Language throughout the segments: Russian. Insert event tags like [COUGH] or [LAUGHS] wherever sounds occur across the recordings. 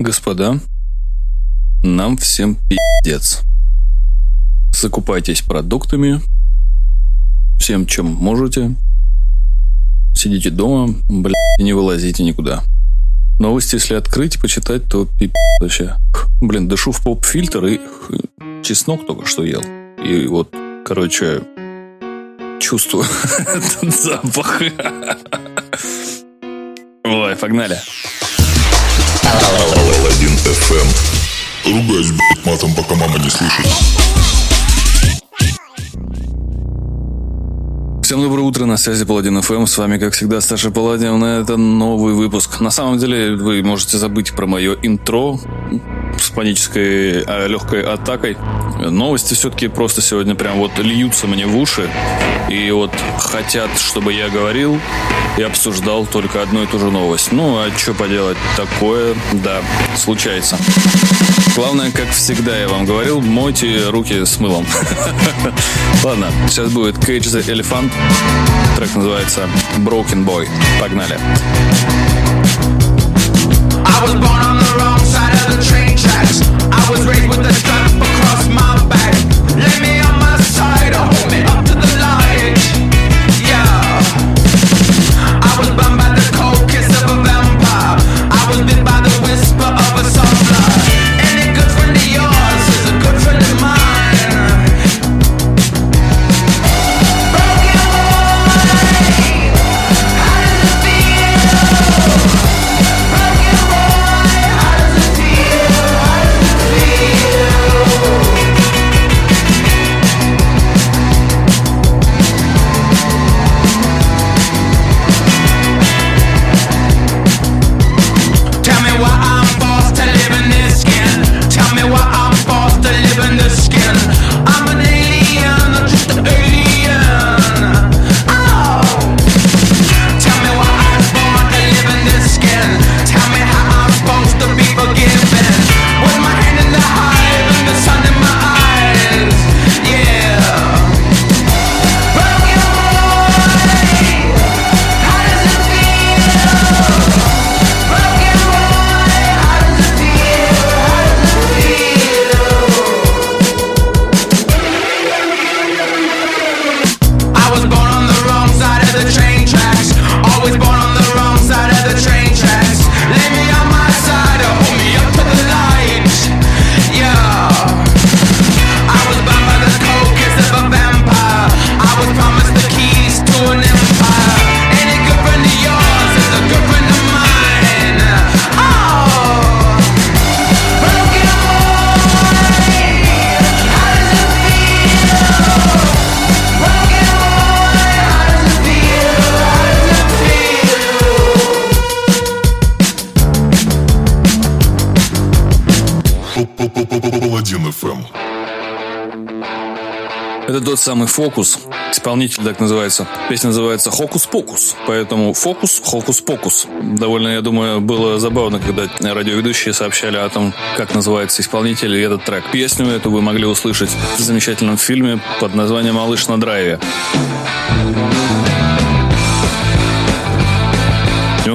Господа, нам всем пиздец. Закупайтесь продуктами, всем, чем можете. Сидите дома, блядь, и не вылазите никуда. Новости, если открыть и почитать, то пипец вообще. Блин, дышу в поп-фильтр и чеснок только что ел. И вот, короче, чувствую [LAUGHS] этот запах. [LAUGHS] Ой, погнали. Алладин FM. Ругаюсь, блядь, матом, пока мама не слышит. Всем доброе утро, на связи Паладин ФМ, с вами, как всегда, Саша Паладин, это новый выпуск. На самом деле, вы можете забыть про мое интро с панической а, легкой атакой. Новости все-таки просто сегодня прям вот льются мне в уши, и вот хотят, чтобы я говорил и обсуждал только одну и ту же новость. Ну, а что поделать, такое, да, случается. Главное, как всегда я вам говорил, мойте руки с мылом. [LAUGHS] Ладно, сейчас будет Cage the Elephant. Трек называется Broken Boy. Погнали. I was born on the wrong I'm самый фокус. Исполнитель так называется. Песня называется «Хокус-покус». Поэтому фокус, хокус-покус. Довольно, я думаю, было забавно, когда радиоведущие сообщали о том, как называется исполнитель и этот трек. Песню эту вы могли услышать в замечательном фильме под названием «Малыш на драйве».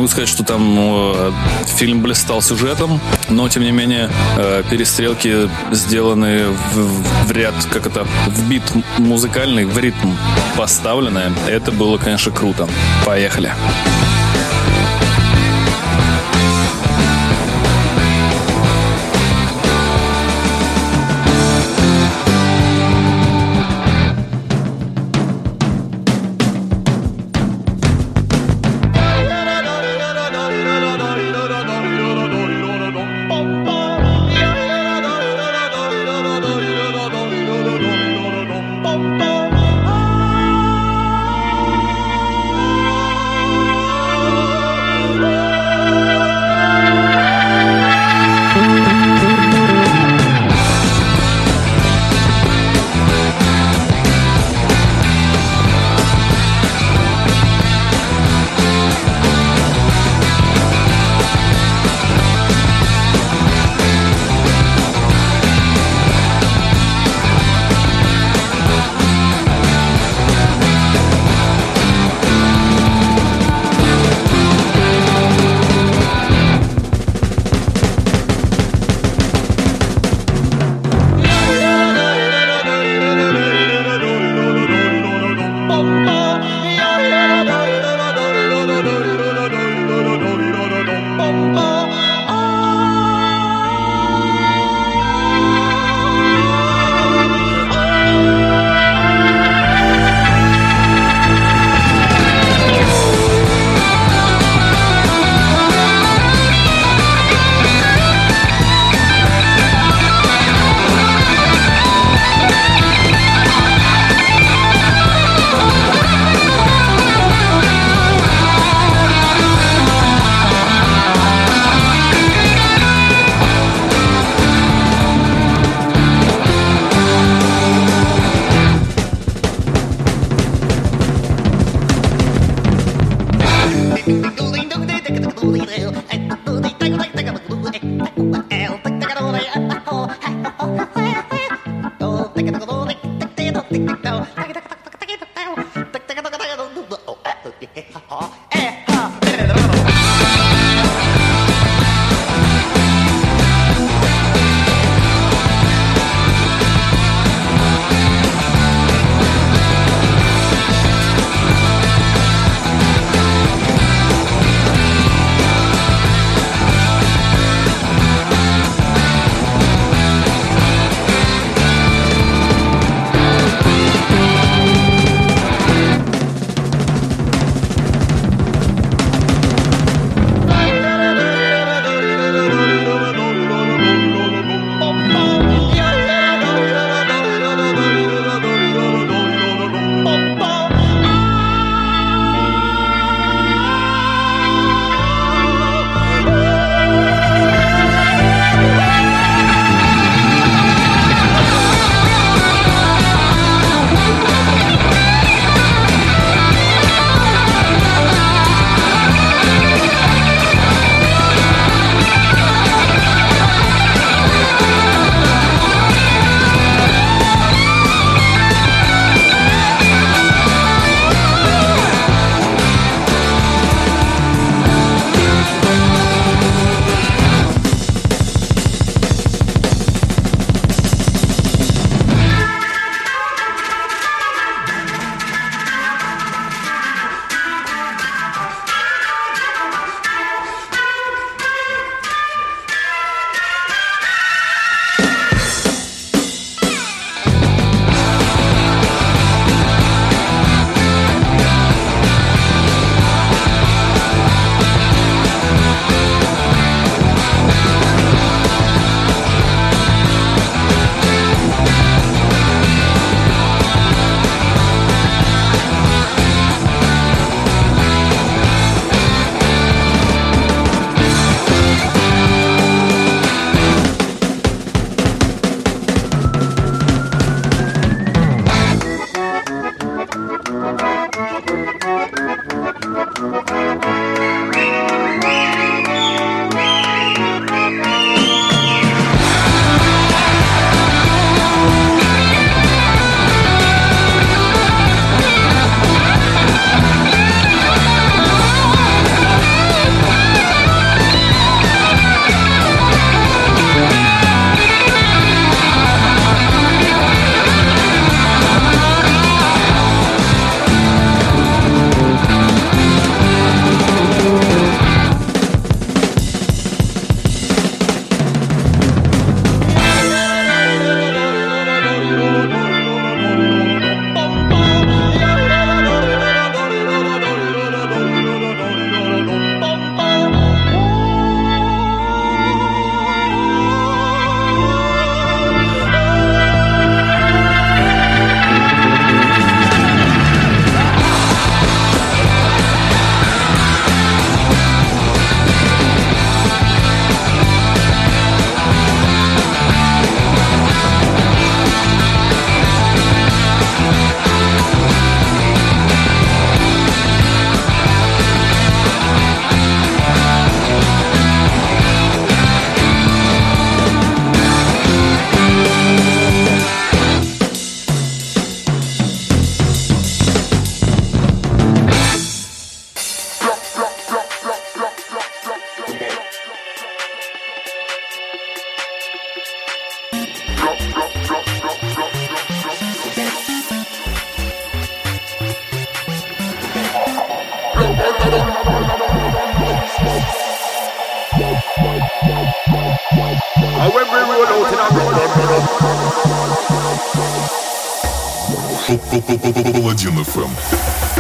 Могу сказать, что там э, фильм блистал сюжетом, но тем не менее э, перестрелки сделаны в, в ряд, как это, в бит музыкальный, в ритм поставлены. Это было, конечно, круто. Поехали. Bum,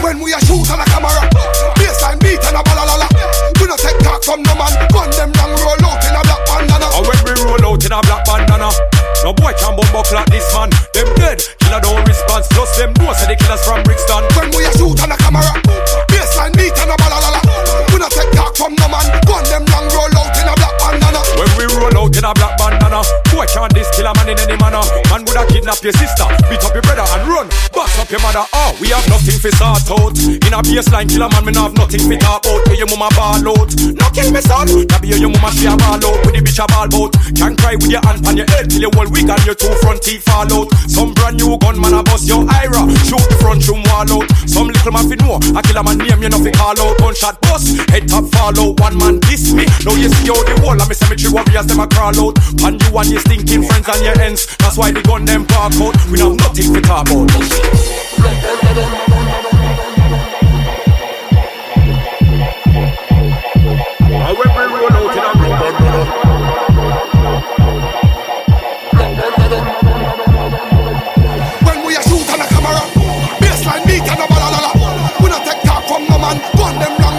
When we are shoot on a camera, baseline beat and a balalala. Do not take talk from no man. Gun them down, roll out in a black bandana. And when we roll out in a black bandana no boy can bumbo clock this man. Them dead, killer don't response. Plus them know say the killers from Brixton. When we a shoot on a camera, baseline beat and a balalala. We no take talk from no man. Gun them long roll out in a black bandana. When we roll out in a black bandana, boy can't this kill a man in any manner. Man woulda kidnap your sister, beat up your brother and run, box up your mother. Oh, we have nothing for sort out. In a baseline kill a man, me no have nothing for talk out. Where your mama ball out, no kill me son. That be your mama she a ball out with the bitch a ball bout. Can't cry with your hand on your head till your whole wig and your two front teeth fall out. Some brand new gun man a bust your ira, shoot the front room wall out. Some little man fi know, a kill a man name you know fi call out. Gunshot bust, head top fall out. One man diss me, now you see how the whole of me cemetery warriors them a crawl out. And you and your stinking friends and your ends, that's why the gun them park out. We have nothing to talk about.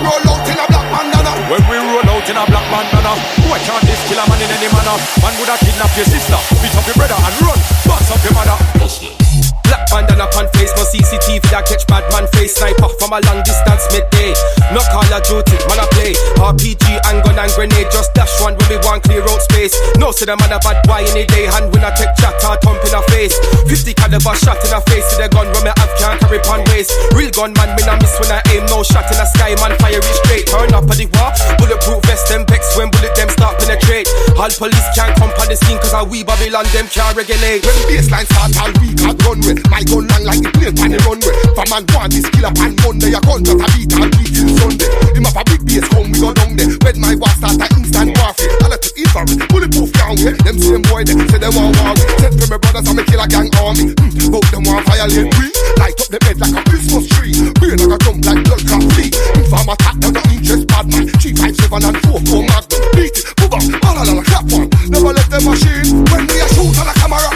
Roll out in a black bandana. when we roll out in a black bandana, boy can't this kill a man in any manner. Man woulda kidnap your sister, beat up your brother and run, box up your mother. Black bandana pan face, no CCTV that catch bad man face. Sniper from a long distance midday. No call of duty, man I play. RPG and gun and grenade, just dash one when we want clear out space. No say the man a bad boy any day, hand when I take chat or thump in a face. 50 caliber shot in a face to the gun when me have can't carry pan waist. Real gun man, me nah miss when I aim, no shot in the sky, man fire it straight. Turn up at the war, bulletproof vest them vex when bullet them start penetrate. All police can't come on the scene cause a we Babylon them can't regulate. When baseline start all week at runway My gun long like the plane on the runway. From man want this killer pan Monday A gun just a beat all week till Sunday. Him have a big base come we go down there. When my war start a instant warfare I let to infrared bulletproof down way Them same boy they say they want war Sent for my brothers I me kill a gang army. Mm, Both them want violate we Light up the bed like a Christmas tree. Brain like a jump like blood clot flea Inform attack them no interest bad man. 357 and 4 4 magnum. Beat it, move up, all alala clap one Never let the machine. When we a shoot on a camera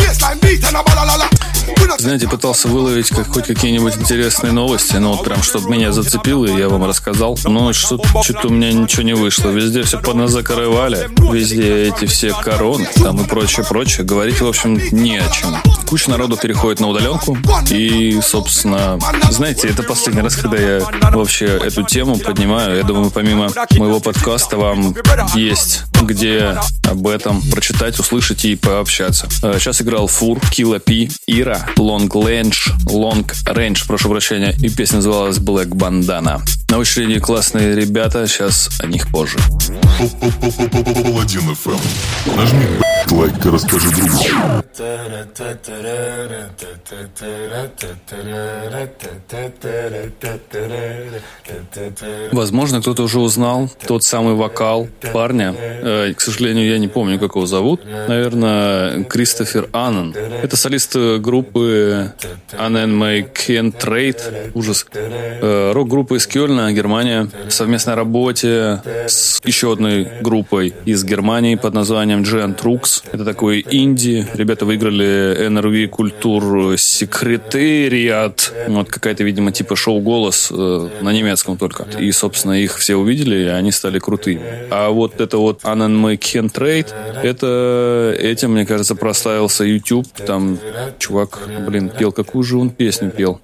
Baseline beat and a not Знаете, пытался выловить как, хоть какие-нибудь интересные новости, но вот прям, чтобы меня зацепило, и я вам рассказал. Но что-то, что-то у меня ничего не вышло. Везде все поназакрывали, везде эти все короны, там и прочее, прочее. Говорить, в общем, не о чем. Куча народу переходит на удаленку, и, собственно, знаете, это последний раз, когда я вообще эту тему поднимаю. Я думаю, помимо моего подкаста вам есть где об этом прочитать, услышать и пообщаться. Э, Сейчас играл Фур, Килла Пи, Ира, Long Range, Long Range, прошу прощения, и песня называлась Black Bandana. На очереди классные ребята, сейчас о них позже. FM. Нажми лайк и расскажи другу. Возможно, кто-то уже узнал тот самый вокал парня. Э, К сожалению, я не помню, как его зовут. Наверное, Кристофер Аннен. Это солист э, группы Annen May Can Trade. Ужас. Э, Рок-группа из Кёльна, Германия. В совместной работе с еще одной группой из Германии под названием Giant Rooks. Это такой инди. Ребята выиграли NRV Культур Секретариат. Вот какая-то, видимо, типа шоу «Голос» э, на немецком только. И, собственно, их все увидели, и они стали крутыми. А вот это вот Annen May Can Trade, это этим, мне кажется, прославился YouTube. Там чувак, блин, пел, какую же он песню пел.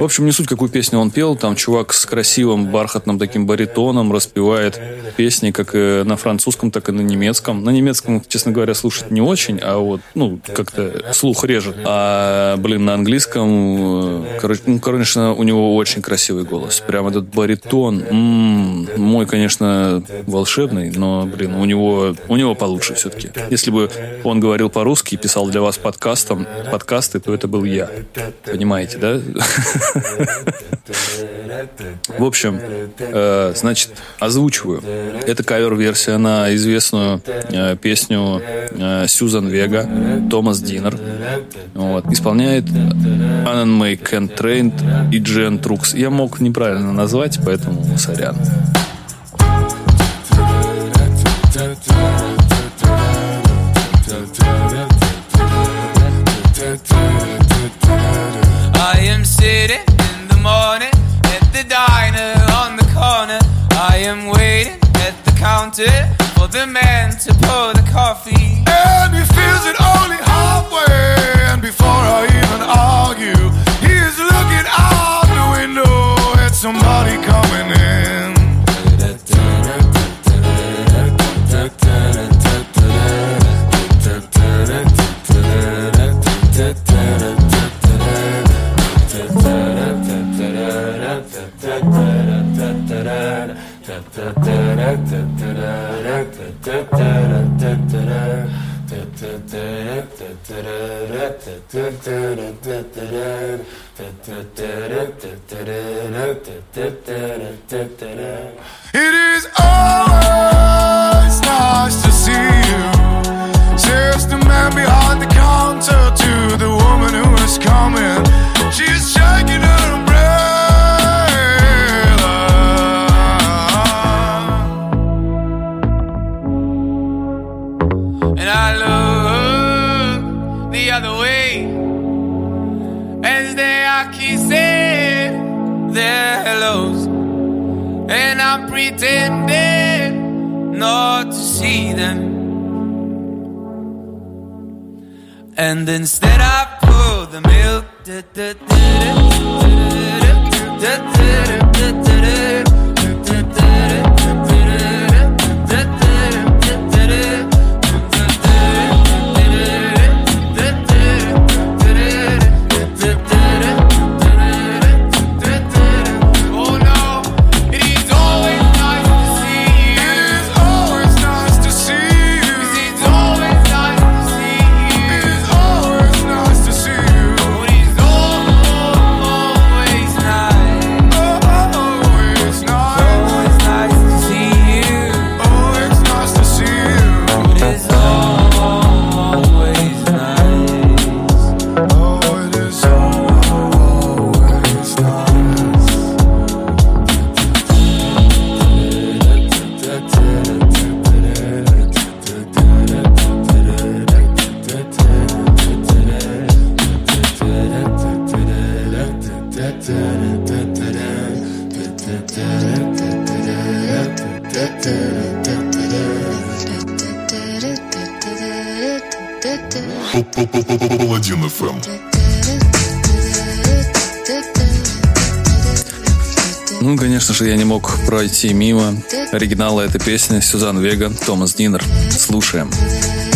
В общем, не суть, какую песню он пел. Там чувак с красивым бархатным таким баритоном распевает песни как и на французском, так и на немецком. На немецком, честно говоря, слушать не очень, а вот, ну, как-то слух режет. А, блин, на английском, э, короче, ну, конечно, у него очень красивый голос. Прям этот баритон. м-м, мой, конечно, волшебный, но, блин, у него, у него получше все-таки. Если бы он говорил по-русски и писал для вас подкастом, подкасты, то это был я. Понимаете, да? В общем, э, значит, озвучиваю. Это кавер-версия на известную э, песню э, Сьюзан Вега, Tom's Diner. Вот. Исполняет AnnenMayKantereit и Giant Rooks. Я мог неправильно назвать, поэтому сорян. I am sitting in the morning at the diner on the corner. I am waiting at the counter for the man to pour the coffee. And he feels it only halfway. And before I even argue, It is always nice to see you. Says the man behind the counter to the woman who is coming. She's shaking. not to see them. And instead, I pour the milk. Паладин FM. Ну, конечно же, я не мог пройти мимо оригинала этой песни Сюзан Вега, Томас Динер. Слушаем. Слушаем.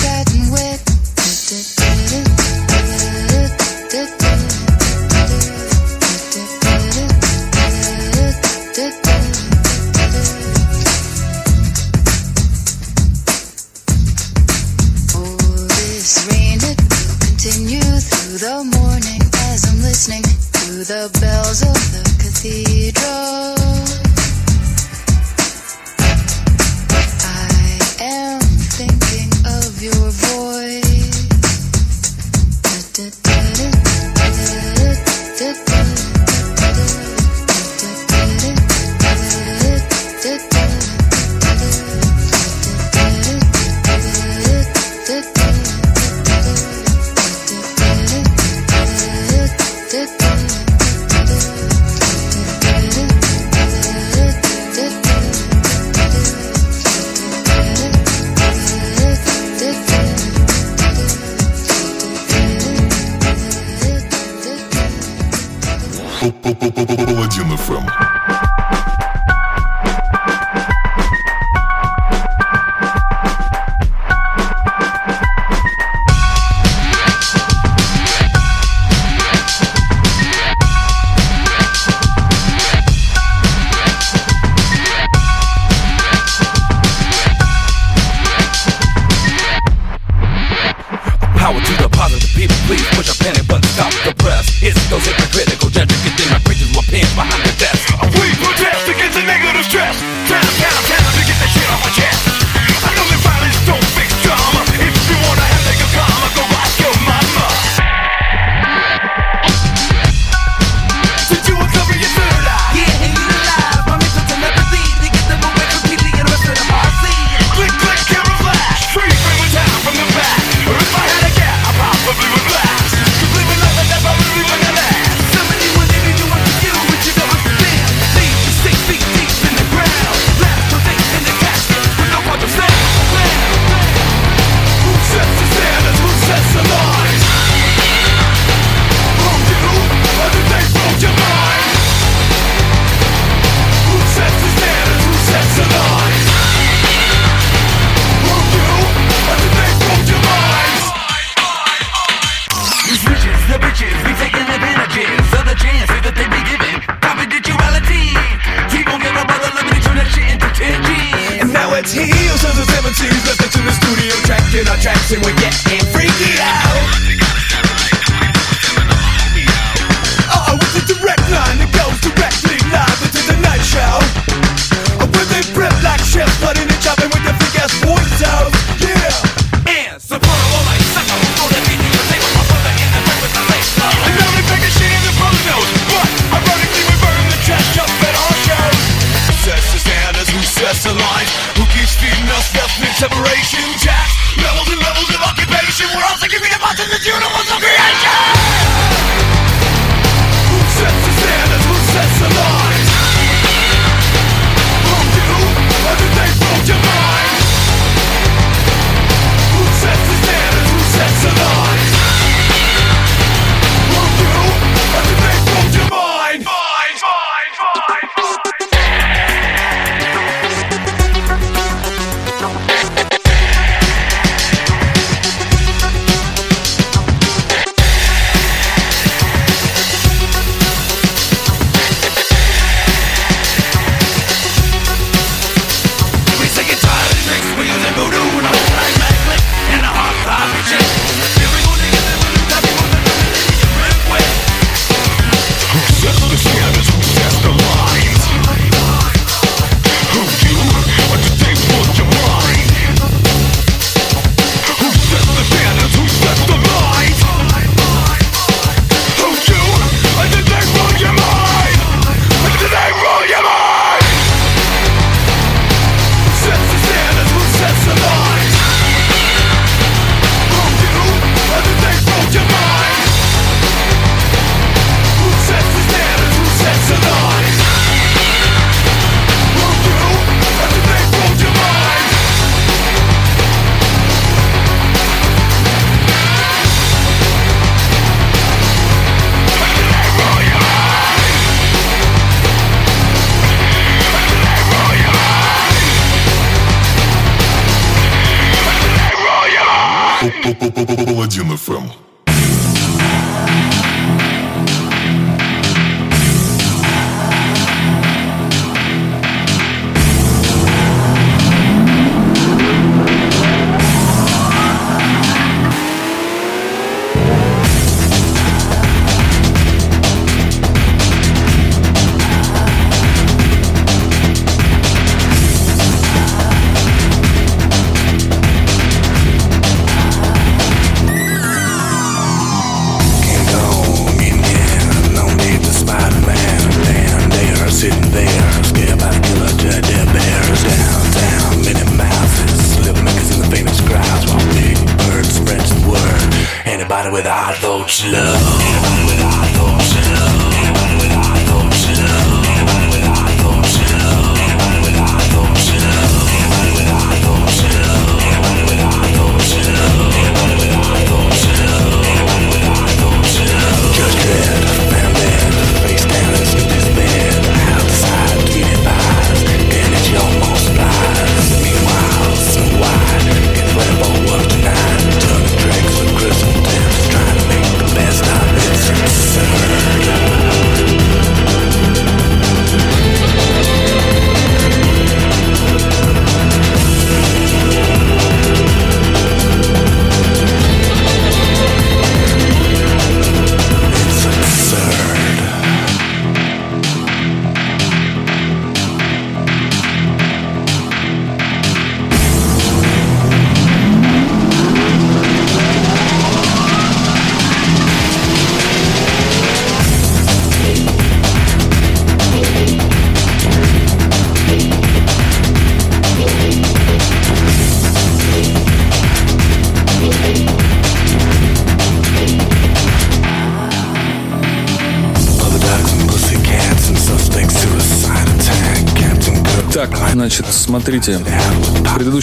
смотрите.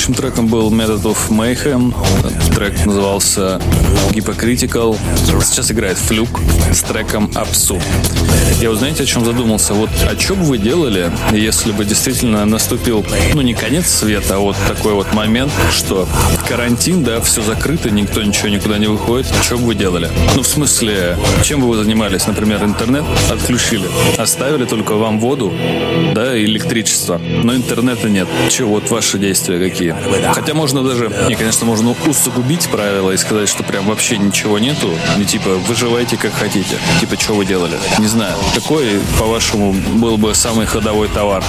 Предыдущим треком был Method of Mayhem. Трек назывался Hypocritical. Сейчас играет Флюк с треком Апсу. Я вот знаете, о чем задумался? Вот о чем бы вы делали, если бы действительно наступил, ну, не конец света, а вот такой вот момент, что карантин, да, все закрыто, никто ничего никуда не выходит. Что бы вы делали? Ну, в смысле, чем бы вы занимались? Например, интернет отключили, оставили только вам воду, да, и электричество, но интернета нет. Че, вот ваши действия какие? Хотя можно даже, не, конечно, можно усугубить правила и сказать, что прям вообще ничего нету, не типа выживайте как хотите. Типа, что вы делали? Не знаю. Какой, по-вашему, был бы самый ходовой товар?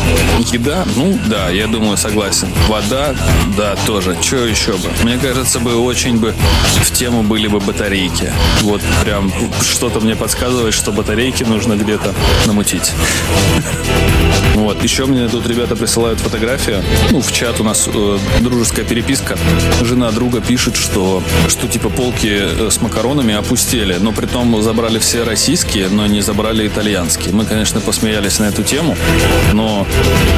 Еда? Ну, да, я думаю, согласен. Вода? Да, тоже. Что еще бы? Мне кажется, бы очень бы в тему были бы батарейки. Вот прям что-то мне подсказывает, что батарейки нужно где-то намутить. Вот. Еще мне тут ребята присылают фотографию. Ну, в чат у нас э, дружеская переписка. Жена друга пишет, что, что типа полки э, с макаронами опустели, но при том забрали все российские, но не забрали итальянские. Мы, конечно, посмеялись на эту тему, но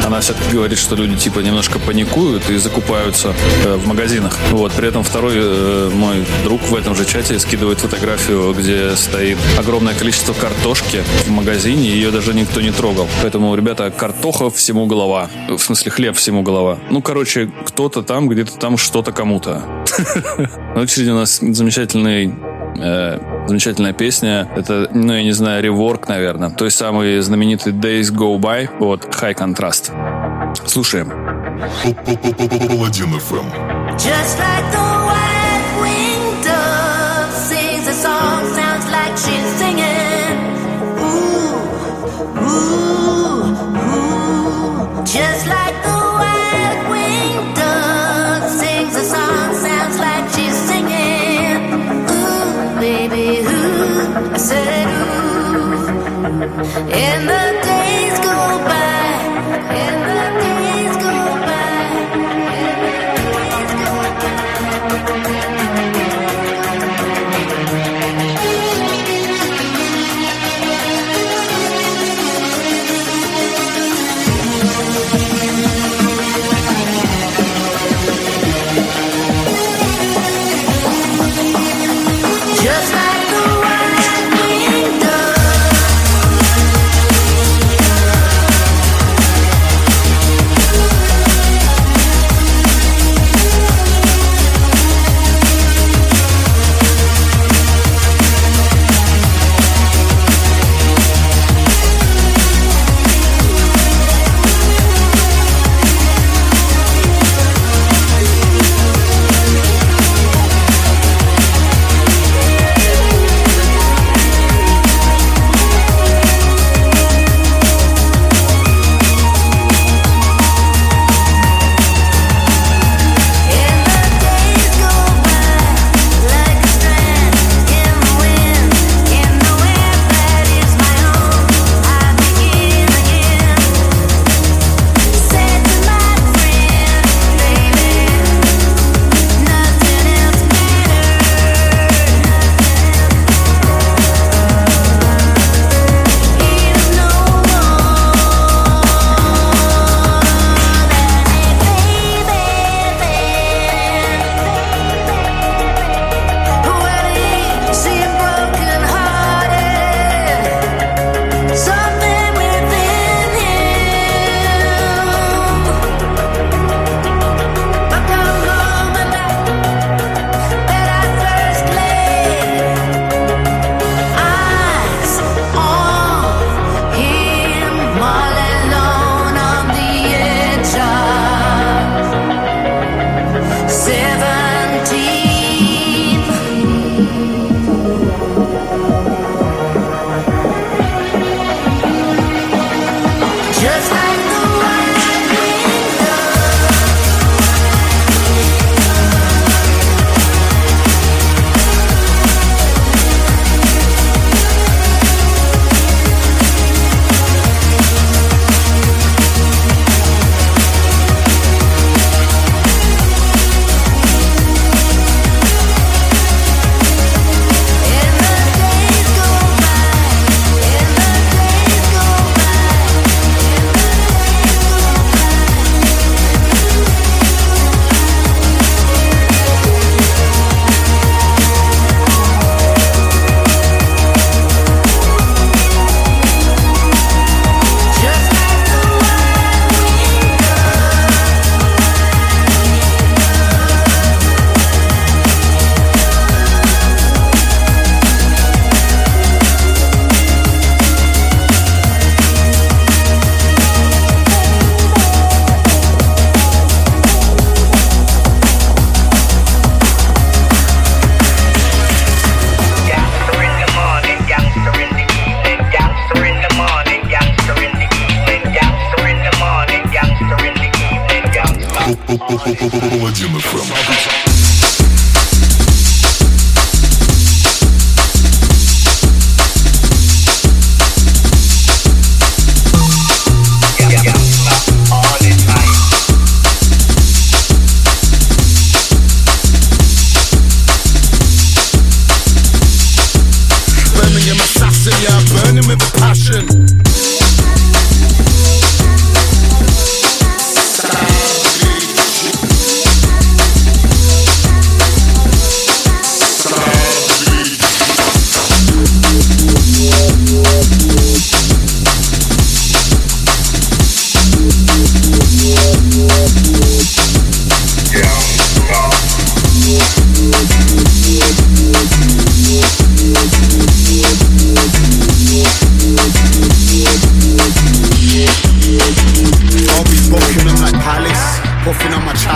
она все-таки говорит, что люди типа немножко паникуют и закупаются э, в магазинах. Вот. При этом второй э, мой друг в этом же чате скидывает фотографию, где стоит огромное количество картошки в магазине, ее даже никто не трогал. Поэтому, ребята, картоха всему голова. В смысле, хлеб всему голова. Ну, короче, кто-то там, где-то там что-то кому-то. [LAUGHS] На очереди у нас замечательный э, замечательная песня. Это, ну, я не знаю, реворк, наверное. Той самый знаменитый Days Go By от High Contrast. Слушаем. Just like the in the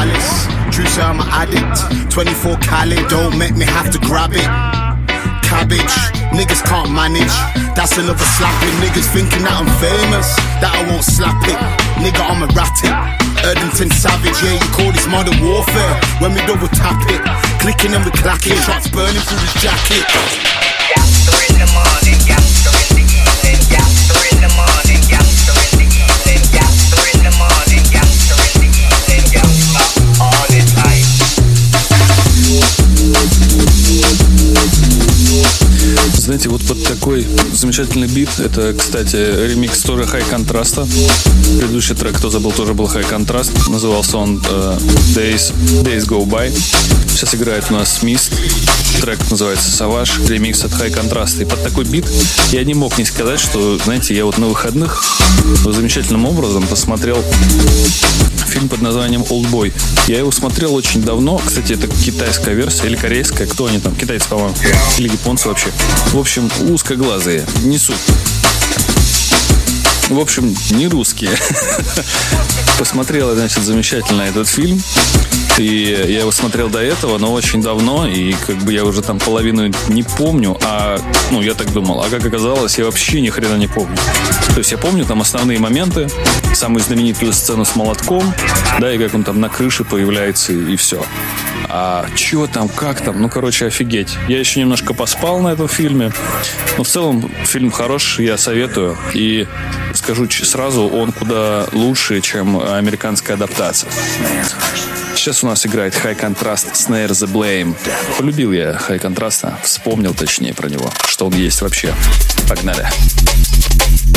my. True say I'm an addict. 24 Cali, don't make me have to grab it. Cabbage, niggas can't manage. That's another slapping. Niggas thinking that I'm famous, that I won't slap it. Nigga, I'm erratic. Erdington Savage, yeah, you call this modern warfare. When we double tap it, clicking and we clacking, shots burning through his jacket. Знаете, вот под такой замечательный бит, это, кстати, ремикс тоже High контраста. Предыдущий трек, кто забыл, тоже был High контраст. Назывался он э, Days, Days Go By. Сейчас играет у нас Mist. Трек называется Savage, ремикс от High контраста. И под такой бит я не мог не сказать, что, знаете, я вот на выходных замечательным образом посмотрел фильм под названием Boy. Я его смотрел очень давно. Кстати, это китайская версия или корейская. Кто они там? Китайцы, по-моему. Или японцы вообще. В общем, узкоглазые. Не суть. В общем, не русские. [LAUGHS] Посмотрел, значит, замечательно этот фильм. И я его смотрел до этого, но очень давно, и как бы я уже там половину не помню, а, ну, я так думал, а как оказалось, я вообще ни хрена не помню. То есть я помню там основные моменты, самую знаменитую сцену с молотком, да, и как он там на крыше появляется, и, и все. А чё там, как там, ну, короче, офигеть. Я еще немножко поспал на этом фильме, но в целом фильм хорош, я советую, и скажу сразу, он куда лучше, чем американская адаптация. Сейчас у нас играет High Contrast Snare The Blame. Полюбил я High Contrast, вспомнил точнее про него, что он есть вообще. Погнали. Thank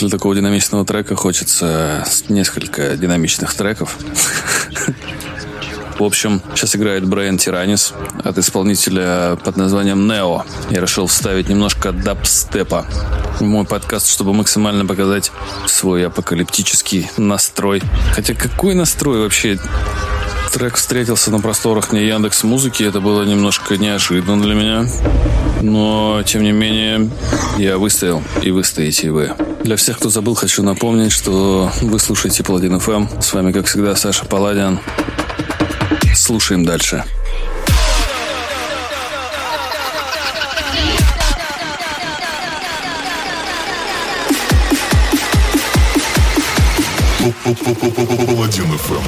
После такого динамичного трека хочется несколько динамичных треков. В общем, сейчас играет Брайан Тиранис от исполнителя под названием Нео. Я решил вставить немножко дабстепа в мой подкаст, чтобы максимально показать свой апокалиптический настрой. Хотя какой настрой вообще? Трек встретился на просторах не Яндекс Музыки, это было немножко неожиданно для меня. Но, тем не менее, я выстоял, и выстоите вы. Для всех, кто забыл, хочу напомнить, что вы слушаете Паладин ФМ. С вами, как всегда, Саша Паладин. Слушаем дальше. Паладин ФМ.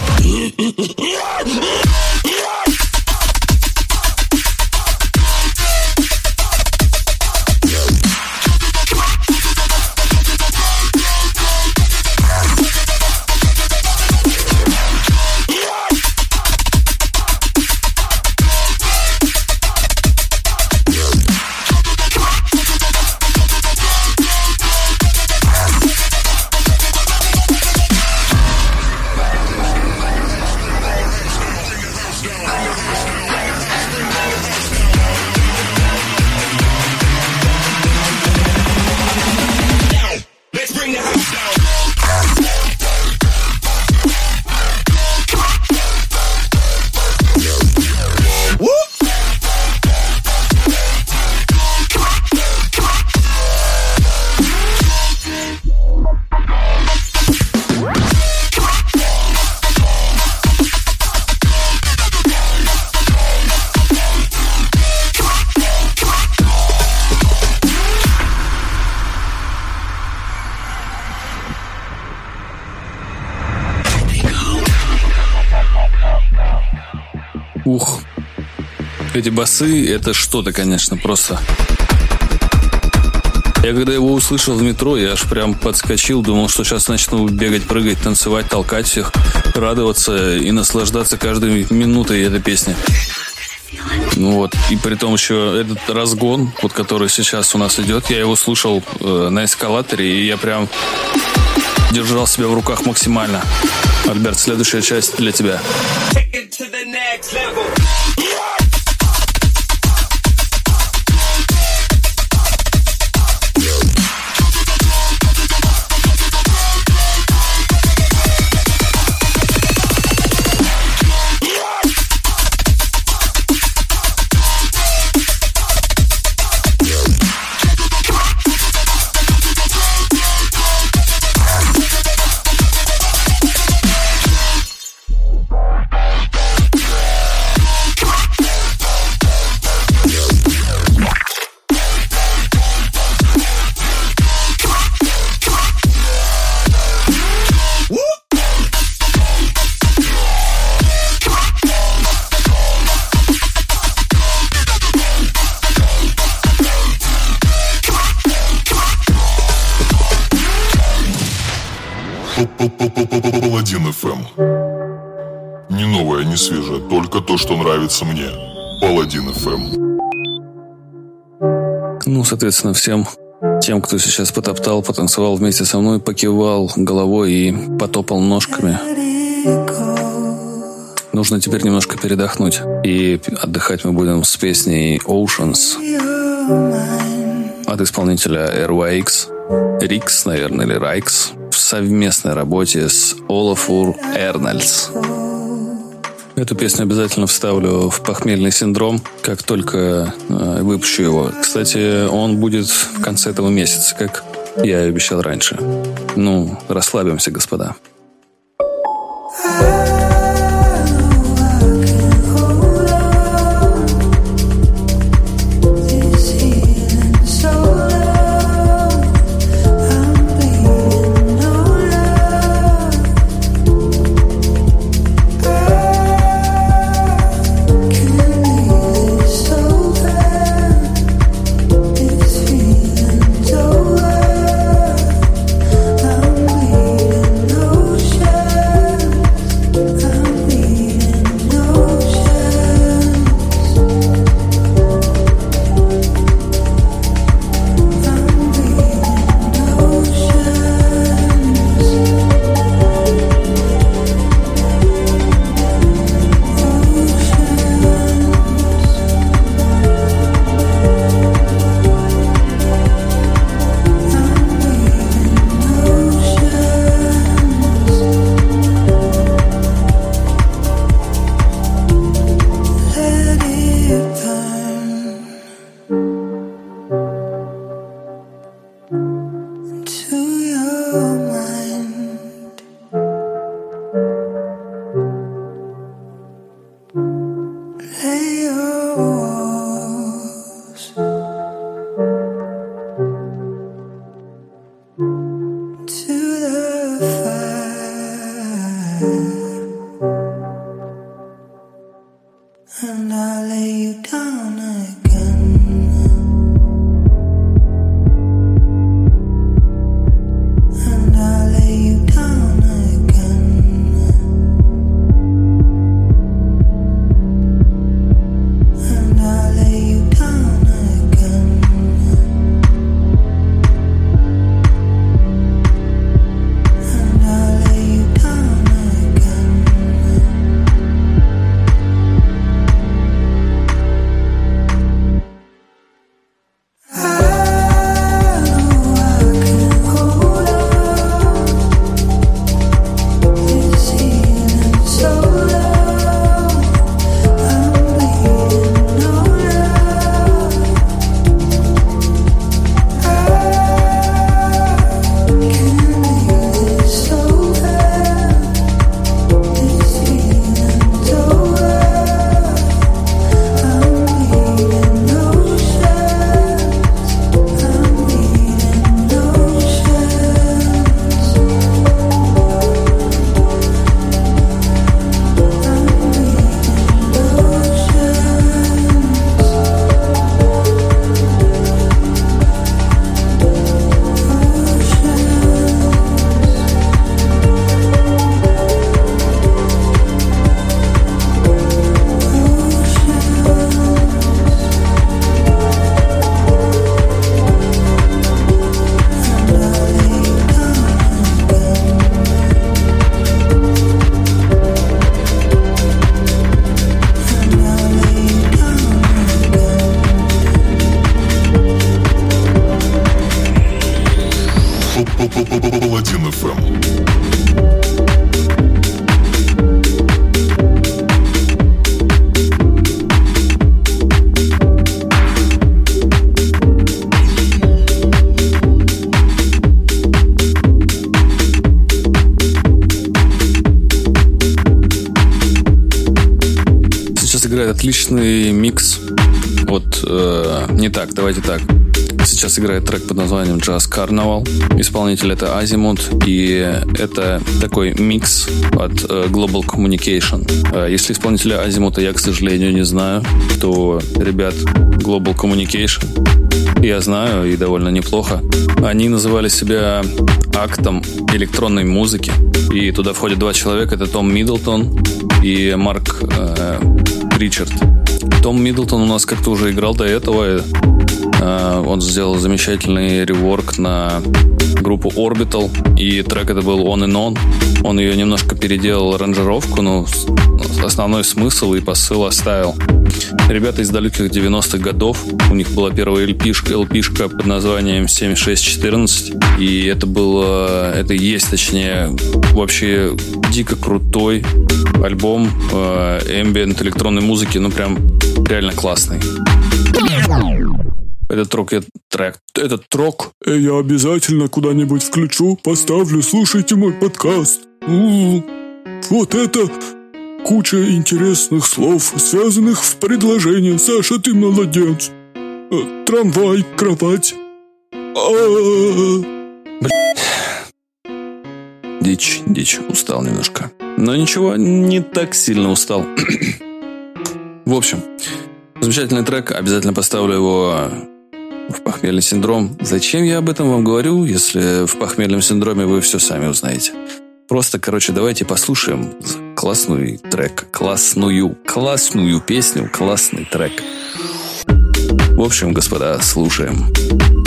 Эти басы, это что-то, конечно, просто. Я когда его услышал в метро, я аж прям подскочил, думал, что сейчас начну бегать, прыгать, танцевать, толкать всех, радоваться и наслаждаться каждой минутой этой песни. Ну вот, и при том еще этот разгон, вот который сейчас у нас идет, я его слушал э, на эскалаторе, и я прям держал себя в руках максимально. Альберт, следующая часть для тебя. Нравится мне. Паладин ФМ. Ну, соответственно, всем тем, кто сейчас потоптал, потанцевал вместе со мной, покивал головой и потопал ножками. Нужно теперь немножко передохнуть. И отдыхать мы будем с песней Oceans от исполнителя RYX. Рикс, наверное, или Райкс в совместной работе с Олафур Эрнальдс. Эту песню обязательно вставлю в похмельный синдром, как только э, выпущу его. Кстати, он будет в конце этого месяца, как я и обещал раньше. Ну, расслабимся, господа. Over. Э, давайте так. Сейчас играет трек под названием Jazz Carnival. Исполнитель это Азимут. И это такой микс от э, Global Communication. Э, если исполнителя Азимута я, к сожалению, не знаю, то ребят Global Communication я знаю и довольно неплохо. Они называли себя актом электронной музыки. И туда входят два человека. Это Том Миддлтон и Марк э, Ричард. Том Миддлтон у нас как-то уже играл до этого. Э, Он сделал замечательный реворк на группу Orbital. И трек это был On and On. Он ее немножко переделал аранжировку, но основной смысл и посыл оставил. Ребята из далеких 90-х годов. У них была первая LP-шка, LP-шка под названием 7614. И это было... Это есть, точнее, вообще дико крутой альбом э, ambient электронной музыки. Ну, прям реально классный. Этот трек, я- трек, этот трек Э, Я обязательно куда-нибудь включу, поставлю, слушайте мой подкаст. Вот это куча интересных слов, связанных в предложение. Саша, ты молодец. Э, Трамвай, кровать. А, Дичь, дичь, устал немножко. Но ничего, не так сильно устал. [CLEARS THROAT] В общем, замечательный трек, обязательно поставлю его в похмельный синдром. Зачем я об этом вам говорю, если в похмельном синдроме вы все сами узнаете? Просто, короче, давайте послушаем классный трек, классную, классную песню, классный трек. В общем, господа, слушаем.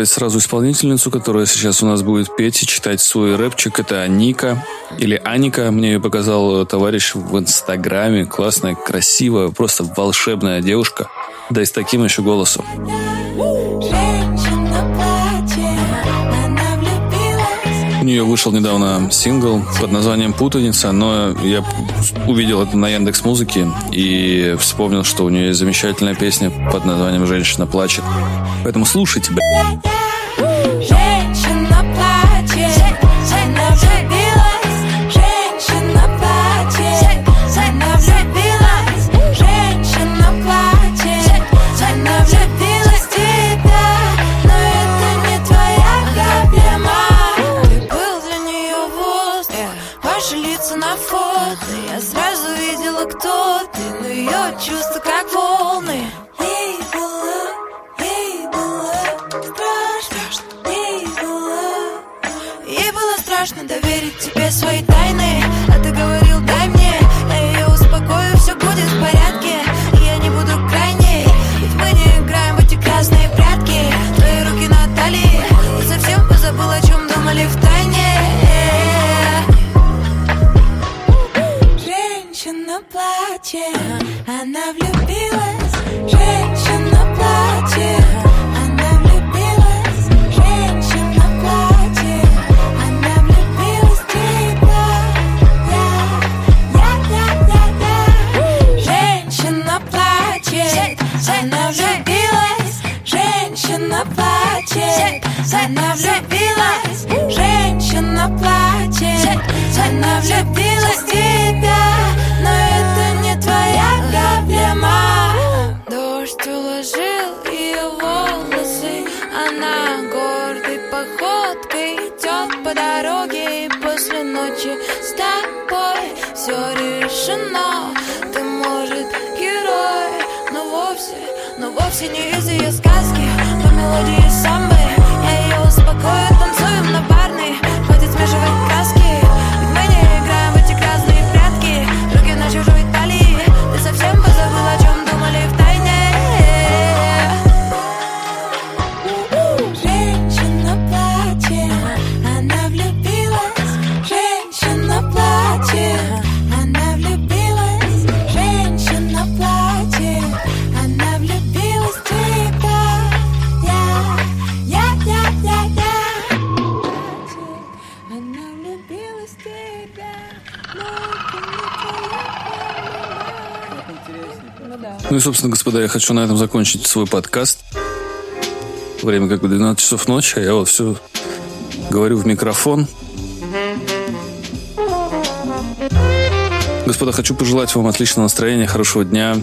Представить сразу исполнительницу, которая сейчас у нас будет петь и читать свой рэпчик. Это Ника или Аника. Мне ее показал товарищ в Инстаграме. Классная, красивая, просто волшебная девушка. Да и с таким еще голосом. У нее вышел недавно сингл под названием «Путаница», но я увидел это на Яндекс Музыке и вспомнил, что у нее есть замечательная песня под названием «Женщина плачет». Поэтому слушайте, блядь. И, собственно, господа, я хочу на этом закончить свой подкаст. Время как бы 12 часов ночи, а я вот все говорю в микрофон. Господа, хочу пожелать вам отличного настроения, хорошего дня,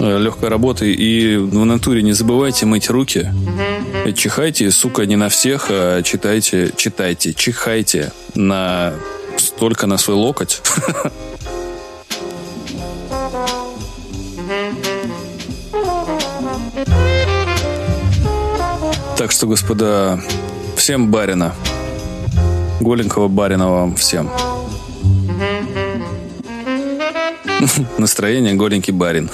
э, легкой работы и в натуре не забывайте мыть руки. Чихайте, сука, не на всех, а читайте, читайте, чихайте на только на свой локоть. [LAUGHS] Так что, господа, всем барина. Голенького барина вам всем. [LAUGHS] Настроение голенький барин.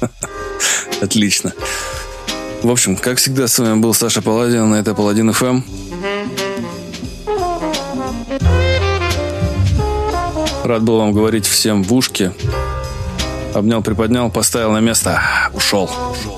[LAUGHS] Отлично. В общем, как всегда, с вами был Саша Паладин, это Паладин ФМ. Рад был вам говорить всем в ушки. Обнял, приподнял, поставил на место. Ушел. Ушел.